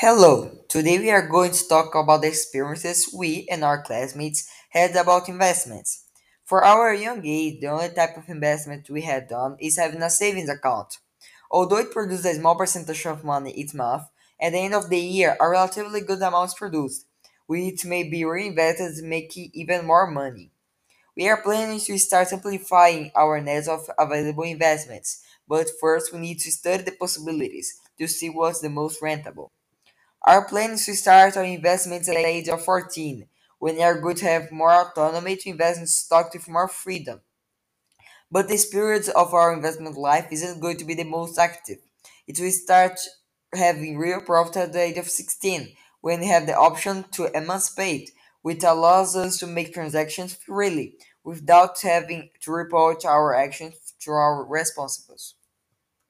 Hello, today we are going to talk about the experiences we and our classmates had about investments. For our young age, the only type of investment we had done is having a savings account. Although it produces a small percentage of money each month, at the end of the year, a relatively good amount is produced, which may be reinvested make even more money. We are planning to start simplifying our net of available investments, but first we need to study the possibilities to see what's the most rentable. Our plan is to start our investments at the age of 14, when we are going to have more autonomy to invest in stocks with more freedom. But this period of our investment life isn't going to be the most active. It will start having real profit at the age of 16, when we have the option to emancipate, which allows us to make transactions freely without having to report our actions to our responsibles.